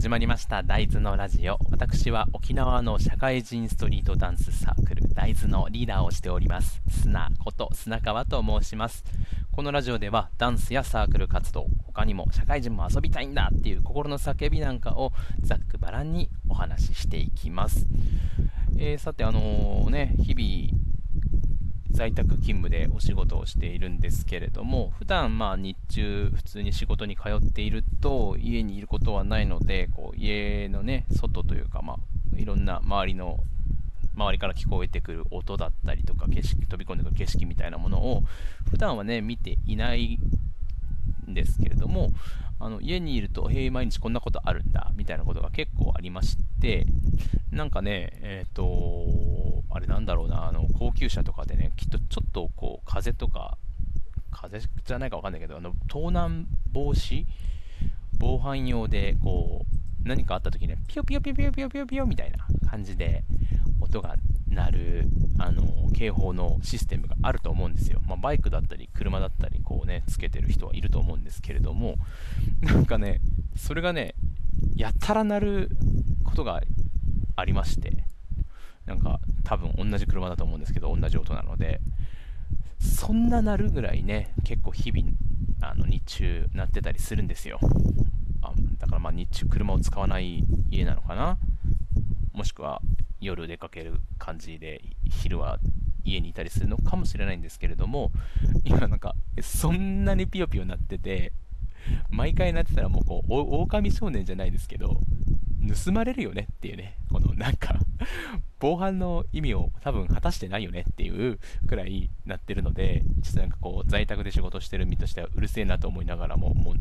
始まりました大豆のラジオ。私は沖縄の社会人ストリートダンスサークル大豆のリーダーをしております砂こと砂川と申します。このラジオではダンスやサークル活動他にも社会人も遊びたいんだっていう心の叫びなんかをざっくばらんにお話ししていきます、えー、さてあのー、ね日々在宅勤務でお仕事をしているんですけれども、普段まあ日中普通に仕事に通っていると家にいることはないので、こう家のね、外というか、まあ、いろんな周りの周りから聞こえてくる音だったりとか景色飛び込んでくる景色みたいなものを普段はね見ていないんですけれどもあの家にいると、へえ、毎日こんなことあるんだみたいなことが結構ありましてなんかねえっ、ー、とあれなんだろうなあの高級車とかでねきっとちょっとこう風とか風じゃないかわかんないけどあの盗難防止防犯用でこう何かあった時にねピヨピヨピヨピヨピヨピヨピヨみたいな感じで音が鳴るあの警報のシステムがあると思うんですよ、まあ、バイクだったり車だったりこうねつけてる人はいると思うんですけれどもなんかねそれがねやたら鳴ることがありましてなんか多分同じ車だと思うんですけど同じ音なのでそんな鳴るぐらいね結構日々あの日中鳴ってたりするんですよ。あだからまあ日中車を使わない家なのかな。もしくは夜出かける感じで昼は家にいたりするのかもしれないんですけれども今なんかそんなにピヨピヨ鳴ってて毎回鳴ってたらもうこう狼少年じゃないですけど盗まれるよねっていうねこのなんか防犯の意味を多分果たしてないよねっていうくらいなってるのでちょっとなんかこう在宅で仕事してる身としてはうるせえなと思いながらももう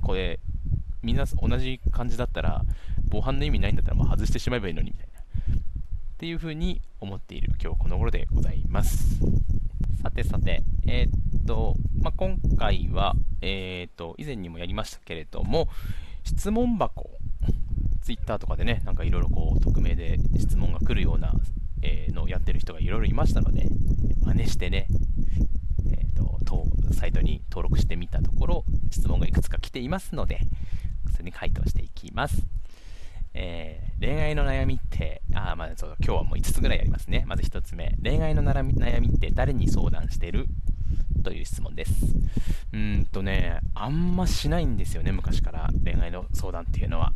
これみんな同じ感じだったら防犯の意味ないんだったらもう外してしまえばいいのにみたいなっていうふうに思っている今日この頃でございます。さてさて、えー、っと、まあ、今回は、えー、っと、以前にもやりましたけれども、質問箱、ツイッターとかでね、なんかいろいろこう、匿名で質問が来るような、えー、のをやってる人がいろいろいましたので、真似してね、えっと、サイトに登録してみたところ、質問がいくつか来ていますので、それに回答していきます。えー、恋愛の悩みって、あ、まあ、そう今日はもう5つぐらいありますね。まず1つ目、恋愛の悩みって誰に相談してる？という質問です。うんとね、あんましないんですよね、昔から恋愛の相談っていうのは。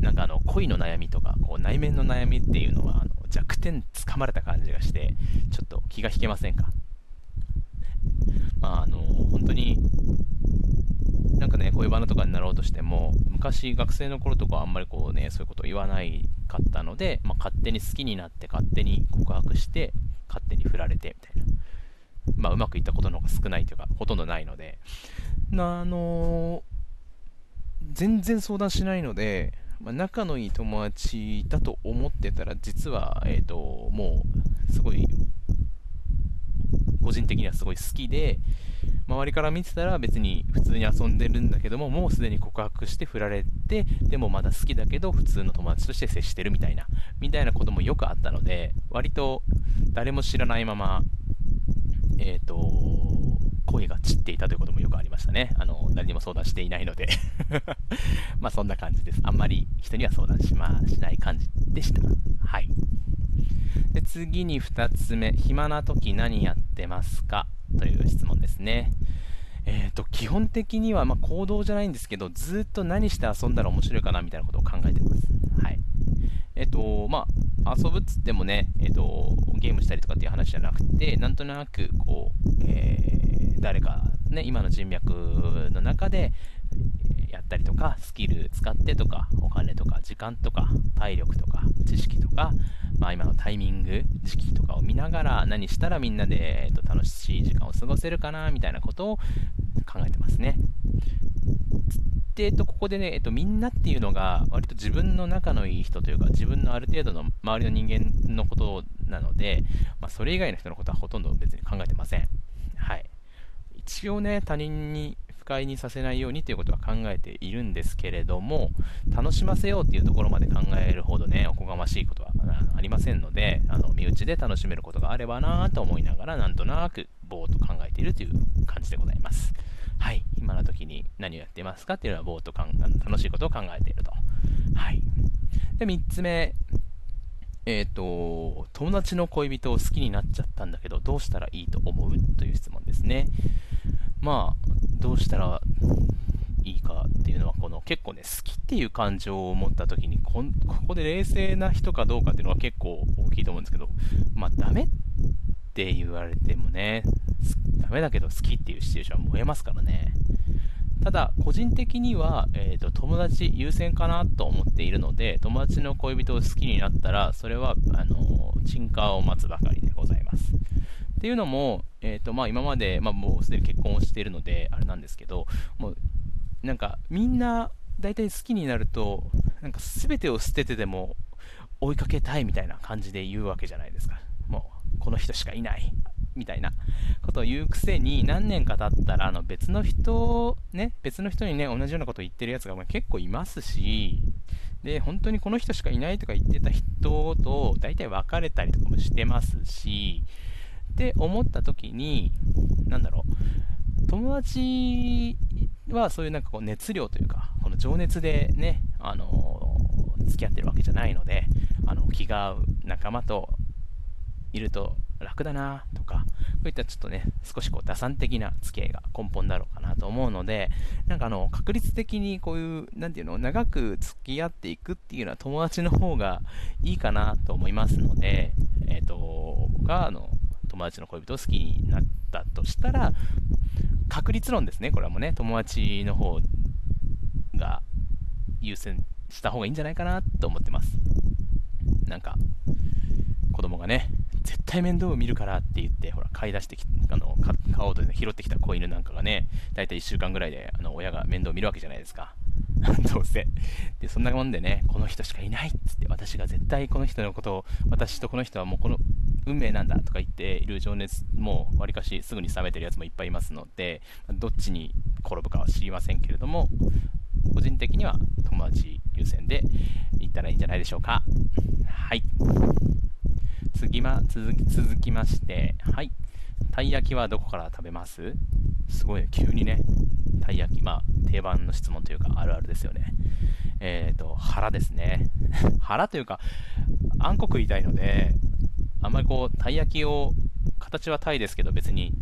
なんかあの恋の悩みとかこう内面の悩みっていうのはあの弱点つかまれた感じがしてちょっと気が引けませんか？まああの本当になんかね、恋バナとかになろうとしても、昔学生の頃とかあんまりこうね、そういうこと言わないかったので、まあ、勝手に好きになって勝手に告白して勝手に振られてみたいな。まあ、うまくいったことの方が少ないというか、ほとんどないので、あのー、全然相談しないので、まあ、仲のいい友達だと思ってたら、実は、えっ、ー、と、もう、すごい、個人的にはすごい好きで、周りから見てたら別に普通に遊んでるんだけども、もうすでに告白して振られて、でもまだ好きだけど普通の友達として接してるみたいな、みたいなこともよくあったので、割と誰も知らないまま、えっ、ー、と、恋が散っていたということもよくありましたね。あの、誰にも相談していないので まあそんな感じです。あんまり人には相談しま、しない感じでした。はい。で、次に2つ目、暇な時何やってますか？という質問ですね。えーと、基本的には、まあ、行動じゃないんですけど、ずっと何して遊んだら面白いかなみたいなことを考えてます。はい。えっ、ー、と、まあ、遊ぶっつってもね、えっ、ー、と、ゲームしたりとかっていう話じゃなくて、なんとなく、こう、えー、誰か、ね、今の人脈の中で、やったりとか、スキル使ってとか、お金とか、時間とか、体力とか、知識とか、まあ、今のタイミング、時期とかを見ながら、何したらみんなで、えー、と楽しい時間を過ごせるかな、みたいなことを考えてますね。で、えっと、ここでね、えっと、みんなっていうのが、割と自分の仲のいい人というか、自分のある程度の周りの人間のことなので、まあ、それ以外の人のことはほとんど別に考えてません。はい。一応ね、他人に不快にさせないようにということは考えているんですけれども、楽しませようっていうところまで考えるほどね、おこがましいことはありませんので、あの身内で楽しめることがあればなと思いながら、なんとなくぼーっと考えているという感じでございます。はい、今の時に何をやってますかっていうのはぼーっとかん楽しいことを考えていると。はい。で、3つ目。えっ、ー、と、友達の恋人を好きになっちゃったんだけど、どうしたらいいと思う？という質問ですね。まあ、どうしたらいいかっていうのは、この結構ね、好きっていう感情を持った時にこ、ここで冷静な人かどうかっていうのは結構大きいと思うんですけど、まあ、ダメって言われてもね、ダメだけど好きっていうシチュエーションは燃えますからね。ただ、個人的には、えーと、友達優先かなと思っているので、友達の恋人を好きになったら、それは、あのー、沈下を待つばかりでございます。っていうのも、えーとまあ、今まで、まあ、もうすでに結婚をしているので、あれなんですけど、もうなんかみんな大体好きになると、なんか全てを捨ててでも追いかけたいみたいな感じで言うわけじゃないですか。もう、この人しかいない。みたいなことを言うくせに何年か経ったらあの別の人ね別の人にね同じようなことを言ってるやつが結構いますしで本当にこの人しかいないとか言ってた人と大体別れたりとかもしてますしって思った時に何だろう友達はそういうなんかこう熱量というかこの情熱でねあの付き合ってるわけじゃないのであの気が合う仲間といると楽だなとか、こういったちょっとね、少しこう打算的な付き合いが根本だろうかなと思うので、なんかあの、確率的にこういう、なんていうの、長く付き合っていくっていうのは友達の方がいいかなと思いますので、えっ、ー、と、僕はあの、友達の恋人を好きになったとしたら、確率論ですね、これはもうね、友達の方が優先した方がいいんじゃないかなと思ってます。なんか、子供がね、絶対面倒を見るからって言って、ほら、買い出してきあの買おうと、ね、拾ってきた子犬なんかがね、大体1週間ぐらいであの親が面倒を見るわけじゃないですか。どうせ。で、そんなもんでね、この人しかいないっつって、私が絶対この人のことを、私とこの人はもうこの運命なんだとか言っている情熱もわりかしすぐに冷めてるやつもいっぱいいますので、どっちに転ぶかは知りませんけれども、個人的には友達優先で行ったらいいんじゃないでしょうか。はい。次ま続き続きまして、はい。たい焼きはどこから食べます？すごいね、急にね、たい焼き、まあ、定番の質問というか、あるあるですよね。えっ、ー、と、腹ですね。腹というか、あんこ食いたいので、あんまりこう、たい焼きを、形はタイですけど、別に、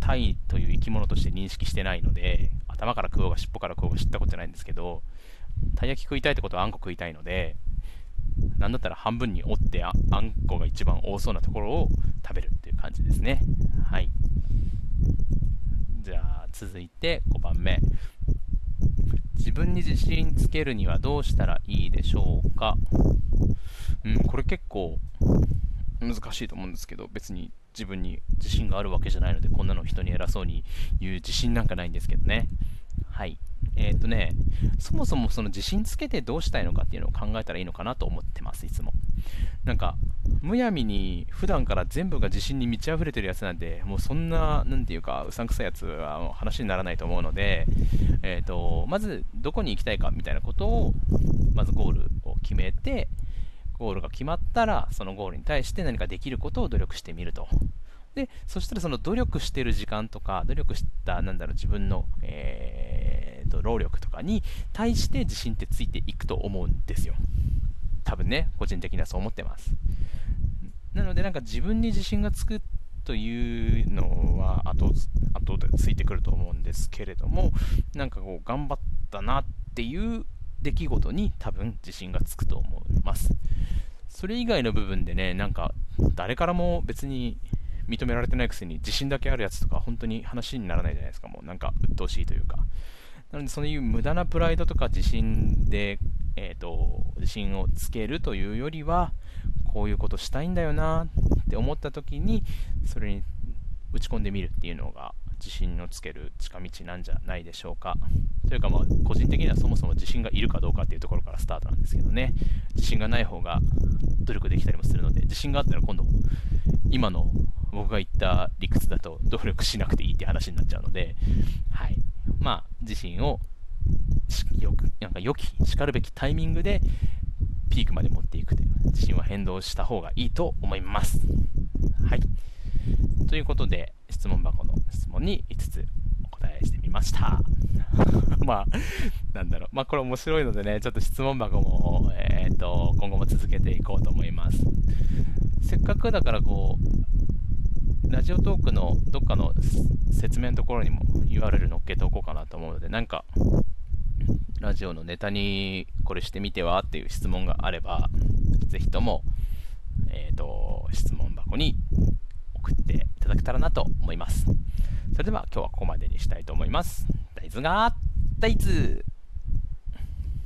タイという生き物として認識してないので、頭から食おうが尻尾から食おうが知ったことないんですけど、たい焼き食いたいってことはあんこ食いたいので、なんだったら半分に折ってああんこが一番多そうなところを食べるっていう感じですね。はい。じゃあ続いて5番目。自分に自信つけるにはどうしたらいいでしょうか？うん、これ結構難しいと思うんですけど、別に自分に自信があるわけじゃないので、こんなの人に偉そうに言う自信なんかないんですけどね。はい。えっ、ー、とね、そもそもその自信つけてどうしたいのかっていうのを考えたらいいのかなと思ってます、いつも。なんか、むやみに普段から全部が自信に満ち溢れてるやつなんで、もうそんな、なんていうか、うさんくさいやつは話にならないと思うので、えっ、ー、と、まずどこに行きたいかみたいなことを、まずゴールを決めて、ゴールが決まったら、そのゴールに対して何かできることを努力してみると。で、そしたらその努力してる時間とか、努力した、なんだろう、自分の、えー、と、労力とかに対して自信ってついていくと思うんですよ。多分ね、個人的にはそう思ってます。なので、なんか自分に自信がつくというのは後、後でついてくると思うんですけれども、なんかこう、頑張ったなっていう出来事に多分自信がつくと思います。それ以外の部分でね、なんか誰からも別に認められてないくせに自信だけあるやつとか本当に話にならないじゃないですか、もうなんか鬱陶しいというか。なのでそういう無駄なプライドとか自信で、えっ、ー、と、自信をつけるというよりは、こういうことしたいんだよなって思った時に、それに打ち込んでみるっていうのが自信をつける近道なんじゃないでしょうか。というか、まあ、個人的にはそもそも自信がいるかどうかっていうところからスタートなんですけどね、自信がない方が努力できたりもするので、自信があったら今度、今の僕が言った理屈だと努力しなくていいって話になっちゃうので、はい。まあ、自信をよく、なんか良き、しかるべきタイミングでピークまで持っていくという、自信は変動した方がいいと思います。はい。ということで、質問箱の質問に5つお答えしてみました。まあ、なんだろう。まあ、これ面白いのでね、ちょっと質問箱も、えっ、ー、と、今後も続けていこうと思います。せっかくだからこう、ラジオトークのどっかの説明のところにも URL 載っけておこうかなと思うので、なんか、ラジオのネタにこれしてみてはっていう質問があれば、ぜひとも、えっ、ー、と、質問箱に送っていただけたらなと思います。それでは今日はここまでにしたいと思います。大豆が大豆